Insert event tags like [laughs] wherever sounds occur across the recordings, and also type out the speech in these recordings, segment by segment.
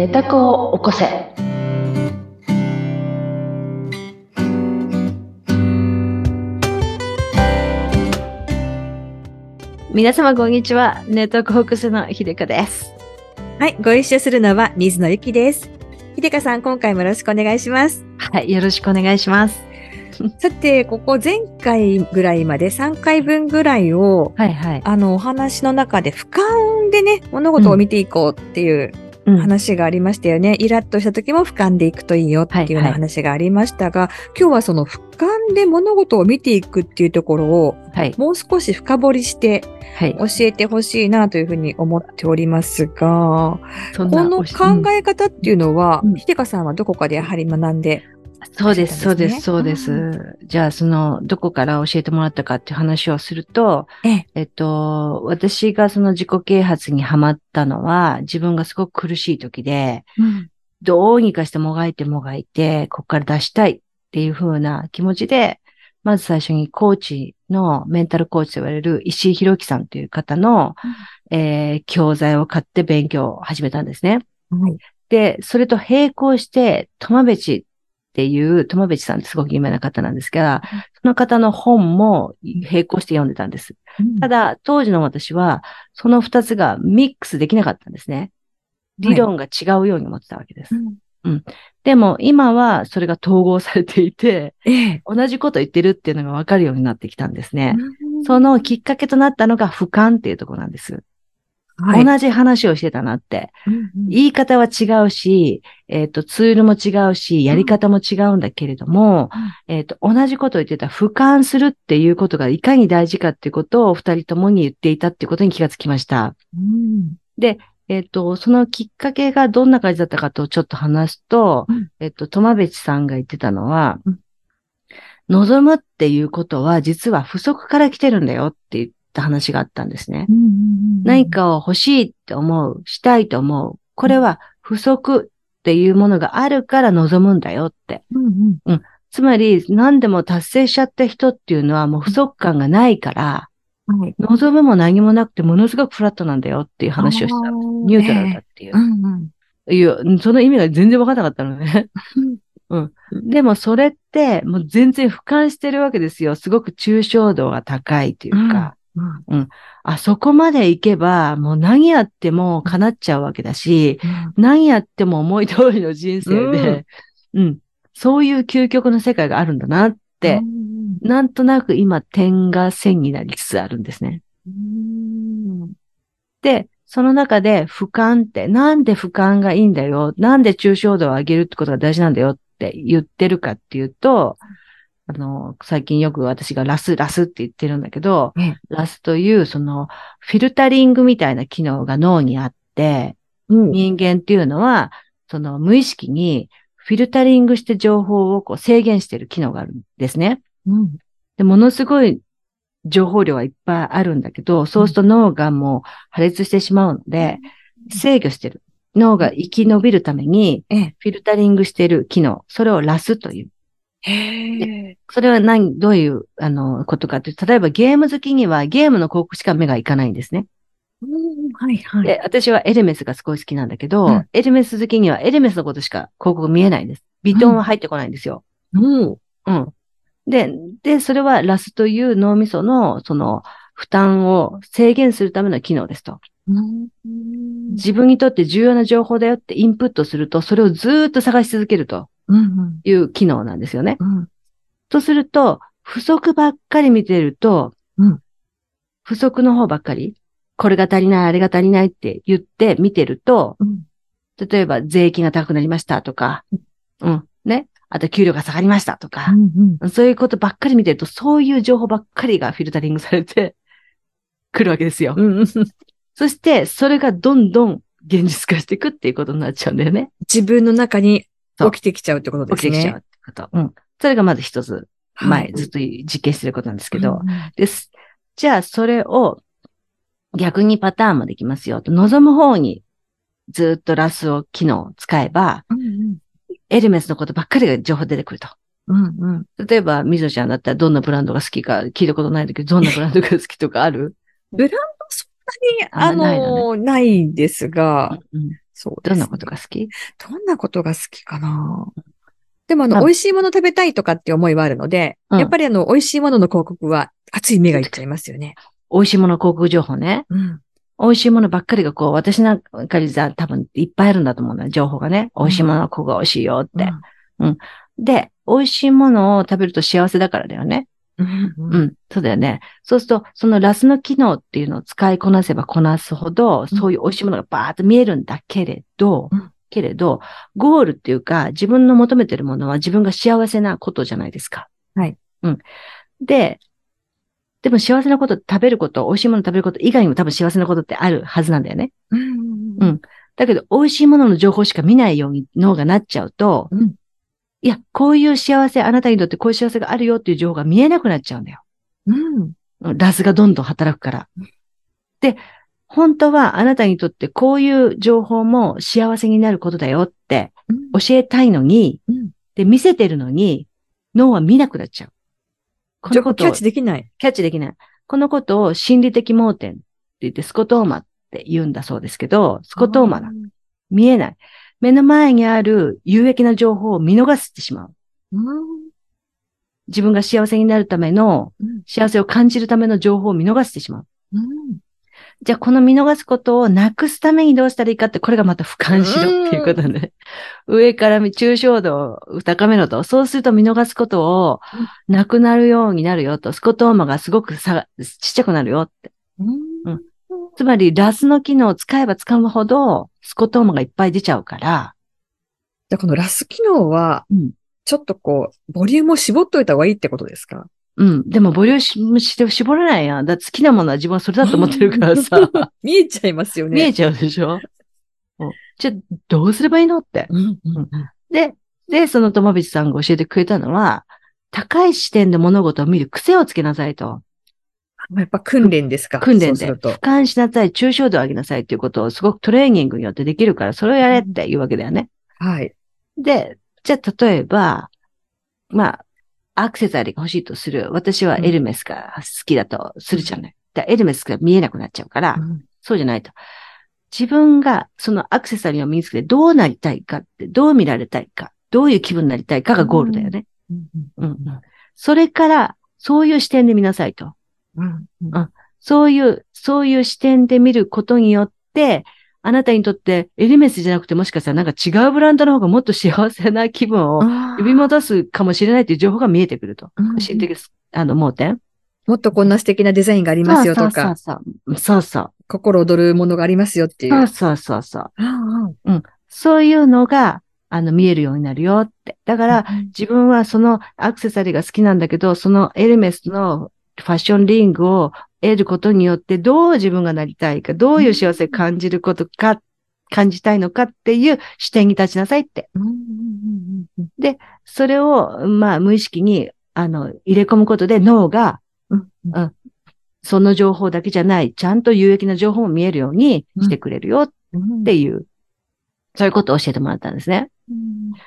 寝た子を起こせ。皆様こんにちは。ネットコークスの秀香です。はい、ご一緒するのは水野ゆきです。ひでかさん、今回もよろしくお願いします。はい、よろしくお願いします。[laughs] さて、ここ前回ぐらいまで3回分ぐらいを、はいはい。あの、お話の中で俯瞰でね、物事を見ていこうっていううん話がありましたよね。イラッとした時も俯瞰でいくといいよっていうような話がありましたが、今日はその俯瞰で物事を見ていくっていうところを、はい。もう少し深掘りしてはい。教えてほしいなというふうに思っておりますが、そんなこの考え方っていうのは、うんひでかさんはどこかでやはり学んで、そうです、そうです、そうでうす。じゃあ、その、どこから教えてもらったかっていう話をすると、えええっと、私がその自己啓発にハマったのは、自分がすごく苦しい時で、どうにかしてもがいてもがいて、ここから出したいっていう風な気持ちで、まず最初にコーチの、メンタルコーチと言われる石井博樹さんという方の、えー教材を買って勉強を始めたんですね。はい。で、それと並行して、トマベチっていう、トマベチさんってすごく有名な方なんですが、その方の本も並行して読んでたんです。ただ、当時の私は、その二つがミックスできなかったんですね。理論が違うように思ってたわけです。でも、今はそれが統合されていて、ええ。同じこと言ってるっていうのがわかるようになってきたんですね。うんそのきっかけとなったのが俯瞰っていうところなんです。はい。同じ話をしてたなって。言い方は違うし、えっ、と、ツールも違うし、やり方も違うんだけれども、えっ、と、同じことを言ってた俯瞰するっていうことがいかに大事かっていうことを二人ともに言っていたっていうことに気がつきました。うん。えっ、と、そのきっかけがどんな感じだったかとちょっと話すと、うん。えっ、と、トマベチさんが言ってたのは、うん。望むっていうことは実は不足から来てるんだよって言った話があったんですね。何かを欲しいって思う、したいと思う。これは不足っていうものがあるから望むんだよって。うんうんつまり何でも達成しちゃった人っていうのはもう不足感がないから、はい望むも何もなくてものすごくフラットなんだよっていう話をした。ニュートラルだっていうええ。うんうんいや、その意味が全然わからなかったのね。うん。でもそれって、もう全然俯瞰してるわけですよ。すごく抽象度が高いというか、うん。あそこまで行けば、もう何やっても叶っちゃうわけだし、うん。何やっても思い通りの人生で、うん、そういう究極の世界があるんだなって、なんとなく今点が線になりつつあるんですね。うん。で、その中で俯瞰って、なんで俯瞰がいいんだよ、なんで抽象度を上げるってことが大事なんだよって言ってるかっていうと、あの、最近よく私がラス、ラスって言ってるんだけど、ええラスというそのフィルタリングみたいな機能が脳にあって、うん人間っていうのは、その無意識にフィルタリングして情報をこう制限してる機能があるんですね。うんで、ものすごい情報量はいっぱいあるんだけど、そうすると脳がもう破裂してしまうので、制御してる。脳が生き延びるために、ええフィルタリングしている機能。それをラスという。へえ。それは何、どういう、あの、ことかというと、例えばゲーム好きにはゲームの広告しか目がいかないんですね。うんはいはい。で、私はエルメスがすごい好きなんだけど、うんエルメス好きにはエルメスのことしか広告見えないんです。ビトンは入ってこないんですよ。うんうん。で、で、それはラスという脳みその、その、負担を制限するための機能ですと。うん自分にとって重要な情報だよってインプットすると、それをずーっと探し続けるとうんいう機能なんですよね。うん。とすると、不足ばっかり見てると、うん。不足の方ばっかり、これが足りない、あれが足りないって言って見てると、うん。例えば税金が高くなりましたとか、うん、ね。あと給料が下がりましたとか、うんそういうことばっかり見てると、そういう情報ばっかりがフィルタリングされてくるわけですよ。うんそして、それがどんどん現実化していくっていうことになっちゃうんだよね。自分の中に起きてきちゃうってことですね。起きてきちゃうってこと。うん。それがまず一つ、前、はいずっと実験してることなんですけど、うんです。じゃあ、それを逆にパターンもできますよと。望む方にずっとラスを機能を使えば、うんエルメスのことばっかりが情報出てくると。うんうん例えば、みぞちゃんだったらどんなブランドが好きか聞いたことないんだけど、どんなブランドが好きとかある？ブランに、あの、ないですが、うんそうどんなことが好き？どんなことが好きかな？でもあの、美味しいもの食べたいとかって思いはあるので、うん、やっぱりあの、美味しいものの広告は熱い目がいっちゃいますよね。美味しいもの広告情報ね。うん。美味しいものばっかりがこう、私なんかに多分いっぱいあるんだと思うの情報がね。美味しいものはここが美味しいよって。うん。うん、で、美味しいものを食べると幸せだからだよね。うん、うん、そうだよね。そうすると、そのラスの機能っていうのを使いこなせばこなすほど、そういう美味しいものがバーッと見えるんだけれど、うん、けれど、ゴールっていうか、自分の求めてるものは自分が幸せなことじゃないですか。はい。うん。で、でも幸せなこと、食べること、美味しいもの食べること以外にも多分幸せなことってあるはずなんだよね。うん。うん。だけど、美味しいものの情報しか見ないように脳がなっちゃうと、うん、いや、こういう幸せ、あなたにとってこういう幸せがあるよっていう情報が見えなくなっちゃうんだよ。うん。ラスがどんどん働くから。で、本当はあなたにとってこういう情報も幸せになることだよって教えたいのに、うん、で、見せてるのに、脳は見なくなっちゃう。このことキャッチできない。キャッチできない。このことを心理的盲点って言ってスコトーマって言うんだそうですけど、スコトーマだ。見えない。目の前にある有益な情報を見逃してしまう。自分が幸せになるための、幸せを感じるための情報を見逃してしまう。じゃあ、この見逃すことをなくすためにどうしたらいいかって、これがまた俯瞰しろっていうことで、上から抽象度を高めろと。そうすると見逃すことをなくなるようになるよと。スコトーマがすごくさちっちゃくなるよって。うん、つまり、ラスの機能を使えば使うほど、スコトーマがいっぱい出ちゃうから。じゃあ、このラス機能は、ちょっとこう、ボリュームを絞っといた方がいいってことですか？うん。でも、ボリュームして絞れないやん。だって好きなものは自分はそれだと思ってるからさ。[laughs] 見えちゃいますよね。見えちゃうでしょ？じゃあ、どうすればいいのって。うんうんで、で、その友道さんが教えてくれたのは、高い視点で物事を見る癖をつけなさいと。やっぱ訓練ですか？訓練で。俯瞰しなさい、抽象度を上げなさいっていうことをすごくトレーニングによってできるから、それをやれっていうわけだよね。はい。で、じゃあ例えば、まあ、アクセサリーが欲しいとする。私はエルメスが好きだとするじゃない。うん、エルメスが見えなくなっちゃうから、うん、そうじゃないと。自分がそのアクセサリーを身につけてどうなりたいかって、どう見られたいか、どういう気分になりたいかがゴールだよね。うんうん、それから、そういう視点で見なさいと。うんそういう、そういう視点で見ることによって、あなたにとってエルメスじゃなくてもしかしたらなんか違うブランドの方がもっと幸せな気分を呼び戻すかもしれないという情報が見えてくると。心理的、あの、盲点。もっとこんな素敵なデザインがありますよとか。そうそうそうそう。心躍るものがありますよっていう。そうそうそう。うん。そういうのが、あの、見えるようになるよって。だから、自分はそのアクセサリーが好きなんだけど、そのエルメスのファッションリングを得ることによってどう自分がなりたいか、どういう幸せを感じることか、感じたいのかっていう視点に立ちなさいって。で、それを、まあ、無意識に、あの、入れ込むことで脳が、うんその情報だけじゃない、ちゃんと有益な情報も見えるようにしてくれるよっていう、そういうことを教えてもらったんですね。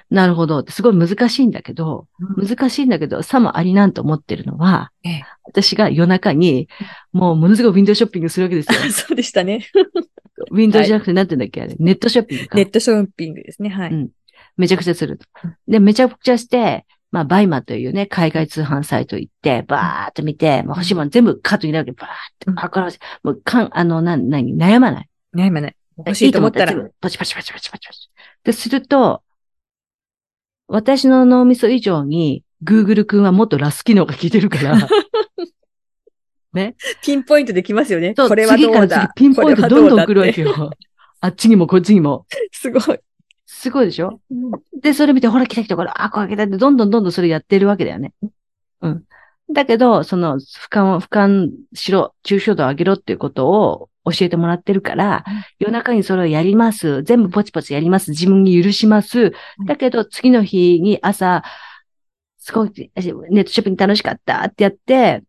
なるほど。すごい難しいんだけど、うん、難しいんだけど、さもありなんと思ってるのは、ええ、私が夜中に、もうものすごいウィンドウショッピングするわけですよ。[laughs] そうでしたね。[laughs] ウィンドウじゃなくて、なんて言うんだっけ、あれ。ネットショッピングか。ネットショッピングですね。はい。うん。めちゃくちゃすると。で、めちゃくちゃして、まあ、 BUYMA というね、海外通販サイト行って、バーっと見て、まあ、欲しいもの全部カートになるけど、バーっと走らせ、もう、かん、あの、な、なに、悩まない？悩まない。欲しいと思ったら。パチパチパチパチパチパチ。で、すると、私の脳みそ以上に、Google 君はもっと RAS 機能が効いてるから、ね。ピンポイントできますよね。これはどうだピンポイントどんどん来るわけよ。あっちにもこっちにも。すごい。すごいでしょ、うん、で、それ見て、ほら来た来た、これ、あ、これ来たって、どんどんどんどんそれやってるわけだよね。うん。だけど、その、俯瞰を、俯瞰しろ、抽象度を上げろっていうことを教えてもらってるから、夜中にそれをやります。全部ポチポチやります。自分に許します。だけど、次の日に朝、すごい、ネットショッピング楽しかったってやって、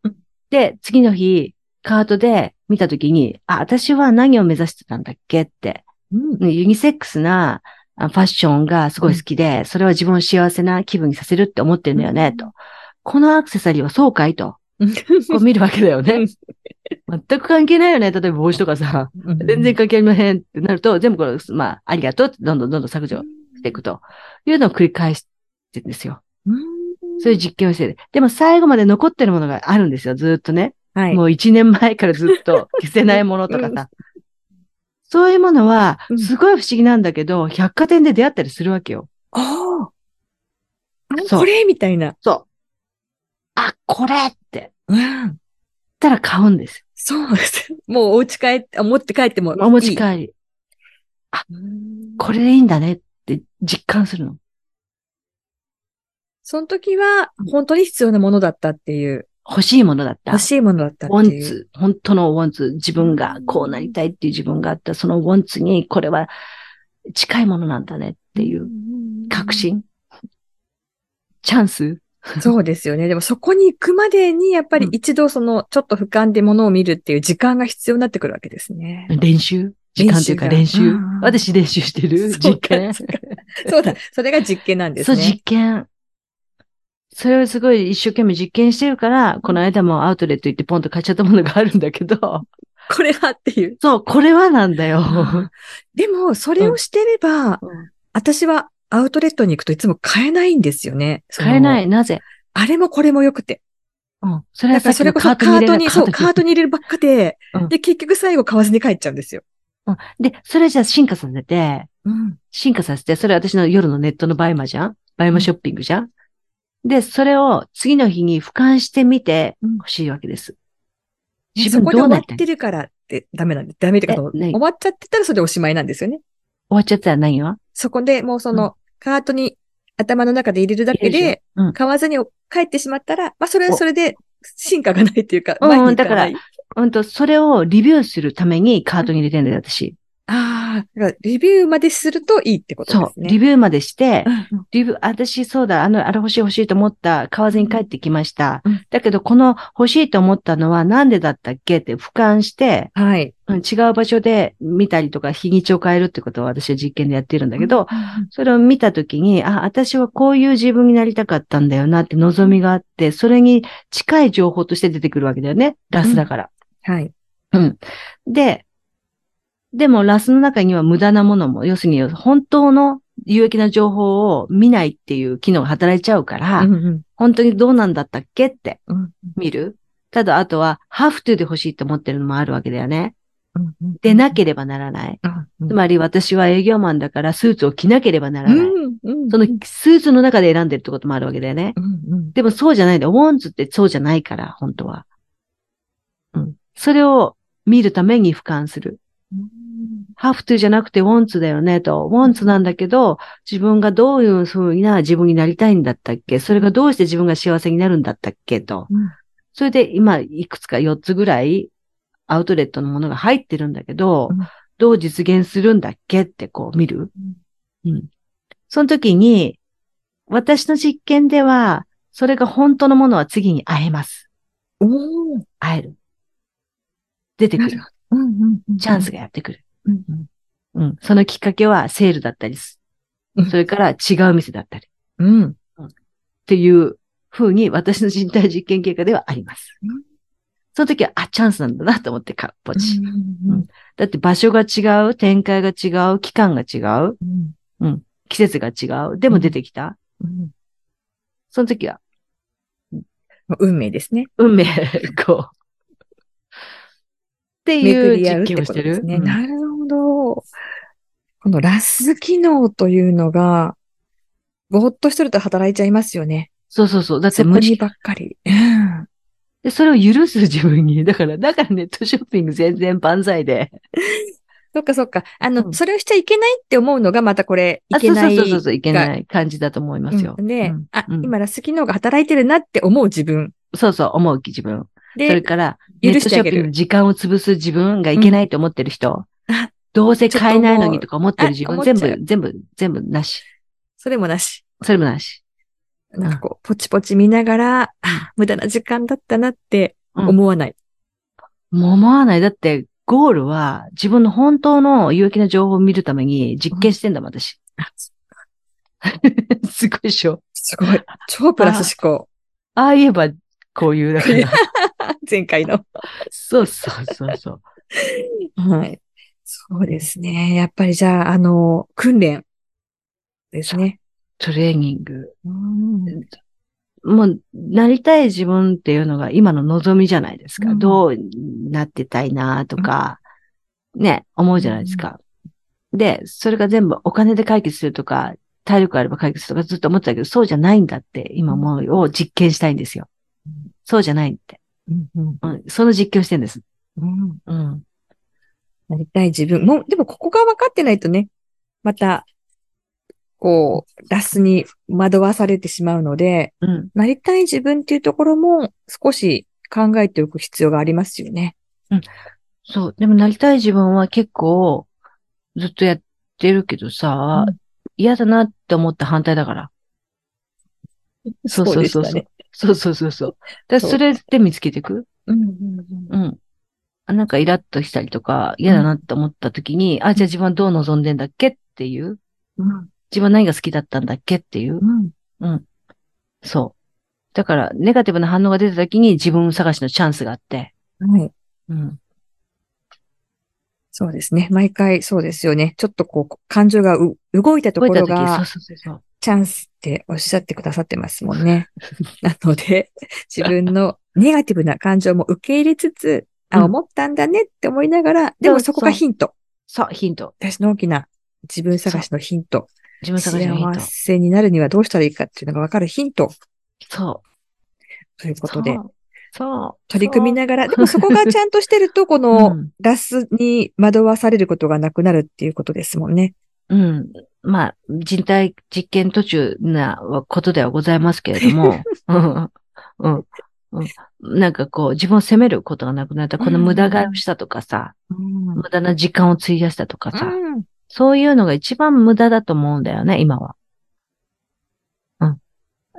で、次の日、カートで見たときに、あ、私は何を目指してたんだっけって、うん、ユニセックスなファッションがすごい好きで、それは自分を幸せな気分にさせるって思ってるんだよね、と。このアクセサリーはそうかいと。[laughs] こう見るわけだよね。全く関係ないよね。例えば帽子とかさ、全然関係ありませんってなると、全部これ、まあ、ありがとうってどんどんどんどん削除していくというのを繰り返してるんですよ。そういう実験をしてる。でも最後まで残ってるものがあるんですよ、ずっとね。はい、もう一年前からずっと [laughs] 消せないものとかさ。そういうものは、すごい不思議なんだけど、百貨店で出会ったりするわけよ。ああ。これ？みたいな。そう。あ、これって。うん。たら買うんですそうです。もうお家帰って、持って帰ってもいい。お持ち帰り。あ、これでいいんだねって実感するの。その時は、本当に必要なものだったっていう。欲しいものだった。欲しいものだったっていう。ウォンツ、本当のウォンツ、自分がこうなりたいっていう自分があった、そのウォンツに、これは近いものなんだねっていう確信。チャンスそうですよね。でもそこに行くまでに、やっぱり一度その、ちょっと俯瞰で物を見るっていう時間が必要になってくるわけですね。練習？時間というか練習。私練習してる？実験。そうだ。それが実験なんですね。そう、実験。それをすごい一生懸命実験してるから、この間もアウトレット行ってポンと買っちゃったものがあるんだけど。これはっていう。そう、これはなんだよ。[laughs] でも、それをしてれば、うん、私はアウトレットに行くといつも買えないんですよね。買えない。なぜ？あれもこれも良くて。うん。それはそれこそカートに、そう、カートに入れるばっかで、うん、で、結局最後買わずに帰っちゃうんですよ。うん。で、それじゃあ進化させて、うん。進化させて、それ私の夜のネットの BUYMA じゃん？ BUYMA ショッピングじゃん、で、それを次の日に俯瞰してみて欲しいわけです。自分どうなってるからってダメなんで、ダメってか、終わっちゃってたらそれでおしまいなんですよね。終わっちゃったら何よそこでもうその、カートに頭の中で入れるだけで、買わずに帰ってしまったら、まあそれはそれで進化がないっていうか、うん、だから、うんと、それをリビューするためにカートに入れてんだよ、私。ああ、リビューまでするといいってことですね。そう、リビューまでして、リビュー、私そうだ、あの、あれ欲しい欲しいと思った、買わずに帰ってきました。うん、だけど、この欲しいと思ったのはなんでだったっけって俯瞰して、はい。違う場所で見たりとか、日にちを変えるってことを私は実験でやってるんだけど、それを見たときに、あ、私はこういう自分になりたかったんだよなって望みがあって、それに近い情報として出てくるわけだよね。ラスだから。うん、はい。うん。で、でもラスの中には無駄なものも、要するに本当の有益な情報を見ないっていう機能が働いちゃうから、うんうん、本当にどうなんだったっけって見る。うん、ただ、あとは、ハーフトゥーで欲しいと思ってるのもあるわけだよね。うんうん、でなければならない。うんうん、つまり私は営業マンだからスーツを着なければならない。そのスーツの中で選んでるってこともあるわけだよね。うんうん、でもそうじゃないんだ。ウォンズってそうじゃないから、本当は。うん。それを見るために俯瞰する。ハーフトゥじゃなくてウォンツだよねと。ウォンツなんだけど、自分がどういう風な自分になりたいんだったっけ？それがどうして自分が幸せになるんだったっけと。うん、それで今、いくつか4つぐらいアウトレットのものが入ってるんだけど、うん、どう実現するんだっけってこう見る？うん。その時に、私の実験では、それが本当のものは次に会えます。お会える。出てくる。チャンスがやってくる。うんうん、そのきっかけはセールだったりす。それから違う店だったり。うん。っていう風に私の人体実験結果ではあります。うん、その時は、あ、チャンスなんだなと思ってか、ポチ、うん、だって場所が違う、展開が違う、期間が違う、うん、季節が違う。でも出てきた。その時は、運命ですね。運命、こう。っていう実験をしてる？ね、なるこのラス機能というのが、ぼーっとしてると働いちゃいますよね。そうそうそう。だって無理ばっかり。で、それを許す自分に。だから、だからネットショッピング全然万歳で。そっかそっか。あの、うん、それをしちゃいけないって思うのがまたこれ、いけない。そうそうそういけない感じだと思いますよ。うん、で、うん、あ、今ラス機能が働いてるなって思う自分。そうそう、思う自分。で、それから、ネットショッピングの時間を潰す自分がいけないと思ってる人。うん、どうせ買えないのにとか思ってる自分、全部、全部、全部なし。それもなし。それもなし。なんかこう、ポチポチ見ながら、あ、無駄な時間だったなって思わない。うん、思わない。だって、ゴールは自分の本当の有益な情報を見るために実験してんだもん、私。[laughs] すごいでしょ。すごい。超プラス思考。ああ言えばこういう、だから。[laughs] 前回の。そうそうそうそう。[laughs] はい。そうですね。やっぱりじゃあ、あの、訓練ですね。トレーニング。うんもう、なりたい自分っていうのが今の望みじゃないですか。うんどうなってたいなとか、ね、思うじゃないですか。で、それが全部お金で解決するとか、体力あれば解決するとかずっと思ってたけど、そうじゃないんだって、今もう、を実験したいんですよ。そうじゃないって。うんうんうん、その実験をしてるんです。うんうん。なりたい自分。もう、でもここが分かってないとね、また、こう、ラスに惑わされてしまうので、うん。なりたい自分っていうところも少し考えておく必要がありますよね。そう。でもなりたい自分は結構、ずっとやってるけどさ、うん嫌だなって思った反対だから。そうそうそうそう。そうそうそうそう。だそれで見つけていく？うんうんうんうん。あなんかイラッとしたりとか、嫌だなって思った時に、あ、じゃあ自分はどう望んでんだっけっていう、うん自分は何が好きだったんだっけっていう、うんそう。だから、ネガティブな反応が出た時に自分探しのチャンスがあって、はい。うん。そうですね。毎回そうですよね。ちょっとこう、感情がう動いたところ覚えた時、そうが、そうそうそう。チャンスっておっしゃってくださってますもんね。[laughs] なので、自分のネガティブな感情も受け入れつつ、あ、うん思ったんだねって思いながら、でもそこがヒント。そう、ヒント。私の大きな自分探しのヒント。自分探しのヒント幸。せになるにはどうしたらいいかっていうのがわかるヒントそう。ということでそ、う。取り組みながら、でもそこがちゃんとしてると、[laughs] こうのんラスに惑わされることがなくなるっていうことですもんね。うん。まあ、人体実験途中なことではございますけれども、[laughs] うん。うん。うんなんかこう、自分を責めることがなくなった。この無駄買いをしたとかさ、うん無駄な時間を費やしたとかさ、うんそういうのが一番無駄だと思うんだよね、今は。うん。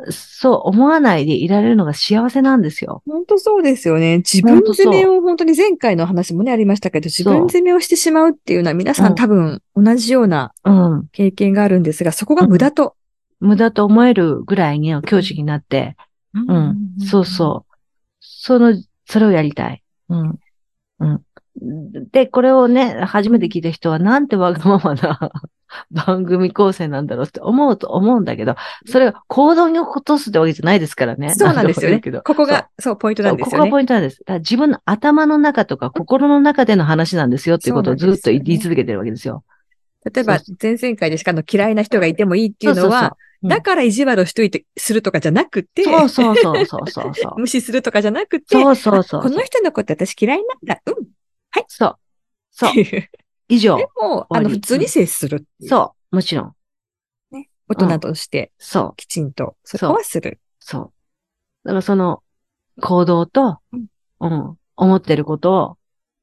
そう思わないでいられるのが幸せなんですよ。本当そうですよね。自分責めを本当に前回の話もね、ありましたけど、自分責めをしてしまうっていうのは皆さうんん多分同じようなうん。経験があるんですが、そこが無駄と。無駄と思えるぐらいに境地になって、うん。そうそう。その、それをやりたい。うん。うん。で、これをね、初めて聞いた人は、なんてわがままな [laughs] 番組構成なんだろうって思うと思うんだけど、それを行動に起こすってわけじゃないですからね。そうなんですよね。ここが、そう、ポイントなんですよね。ポイントなんです。自分の頭の中とか心の中での話なんですよっていうことをずっと言い続けてるわけですよ。例えばそ、前々回でしかの嫌いな人がいてもいいっていうのは、だから意地悪をしといて、するとかじゃなくて、そうそうそうそうそうそう。[laughs] 無視するとかじゃなくて、そうそうそう。この人のこと私嫌いなんだ。うん。そう。そうっ。ていう以上で。も、あの、普通に接するう。そう。もちろん。大人として、そう。きちんと、そこはする。そう。だからその行動と、うんうん、思ってることを、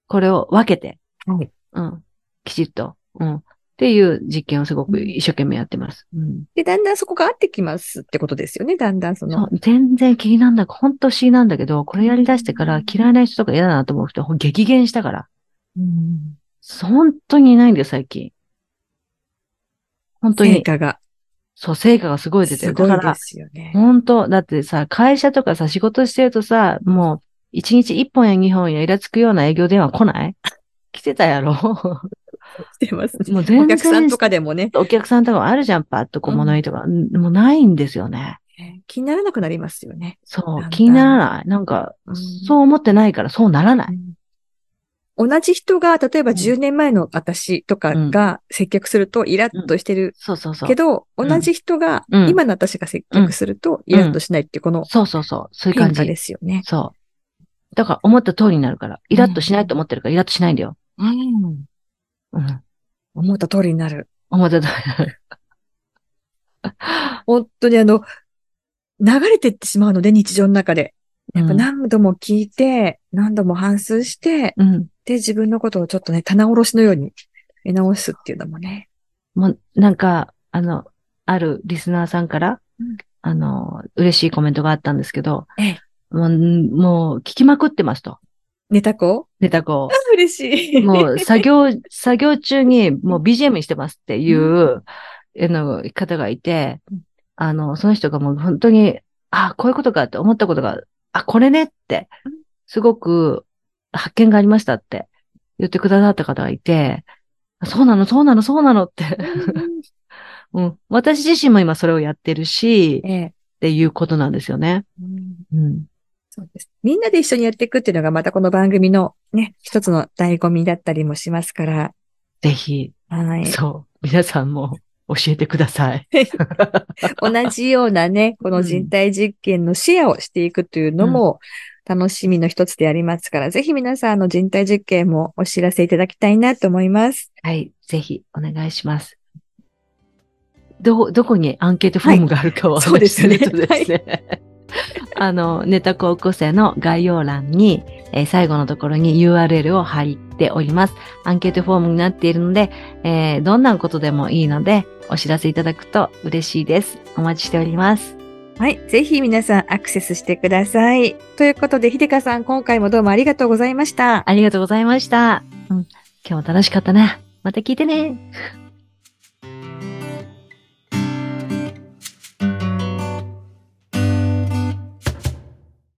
これを分けて、はい。うん、きちっと、うん、っていう実験をすごく一生懸命やってます。うん。で、だんだんそこが合ってきますってことですよね。だんだんそその。う全然気になんだ、本当不思議なんだけど、これやり出してから嫌いな人とか嫌だなと思う人、激減したから。うん本当にいないんだよ、最近。本当に。成果がそう、成果がすごい出てする。だからごいで、すよね。本当だってさ、会社とかさ、仕事してるとさ、もう、一日一本や二本やイラつくような営業電話来ない？来てたやろ？してます。もう全然お客さんとかでもね、お客さんとかあるじゃん、パッと小物入りとか、んもうないんですよね。気にならなくなりますよね。そう、気にならない。なんか、うんそう思ってないからそうならない。同じ人が、例えばん10年前の私とかが接客するとイラッとしてるそうそうそう。けど、ん同じ人がうん今の私が接客するとイラッとしないっていうこのそうそうそう。そういう感じで。すよね。そう。だから思った通りになるから。イラッとしないと思ってるから、イラッとしないんだよ。うん。うん。思った通りになる。思った通り。[laughs] 本当にあの、流れてってしまうので、日常の中で。やっぱ何度も聞いて、何度も反芻して、うん。で、自分のことをちょっとね、棚卸しのように見直すっていうのもね。もう、なんか、あの、あるリスナーさんから、うんあの、嬉しいコメントがあったんですけど、ええもう、もう、聞きまくってますと。ネタ子ネタ子を。嬉しい。もう、作業、[laughs] 作業中に、もう BGM にしてますっていう、あの、方がいてうん、あの、その人がもう本当に、あこういうことかって思ったことがあ、これねって、すごく発見がありましたって言ってくださった方がいて、そうなの、そうなの、そうなのって。うん、[laughs] 私自身も今それをやってるし、ええっていうことなんですよね。うんうん。そうです。みんなで一緒にやっていくっていうのがまたこの番組のね、一つの醍醐味だったりもしますから。ぜひ、はい。そう、皆さんも教えてください。[laughs] 同じようなね、この人体実験のシェアをしていくというのも楽しみの一つでありますから、ぜひ皆さんあの人体実験もお知らせいただきたいなと思います。はい、ぜひお願いします。ど、どこにアンケートフォームがあるかを、そうですね話するとですね。あの、ネタ高校生の概要欄に、えー最後のところに URL を貼っております。アンケートフォームになっているので、えーどんなことでもいいので、お知らせいただくと嬉しいです。お待ちしております。はい。ぜひ皆さんアクセスしてください。ということで、ひでかさん、今回もどうもありがとうございました。ありがとうございました。うん、今日も楽しかったね。また聞いてね。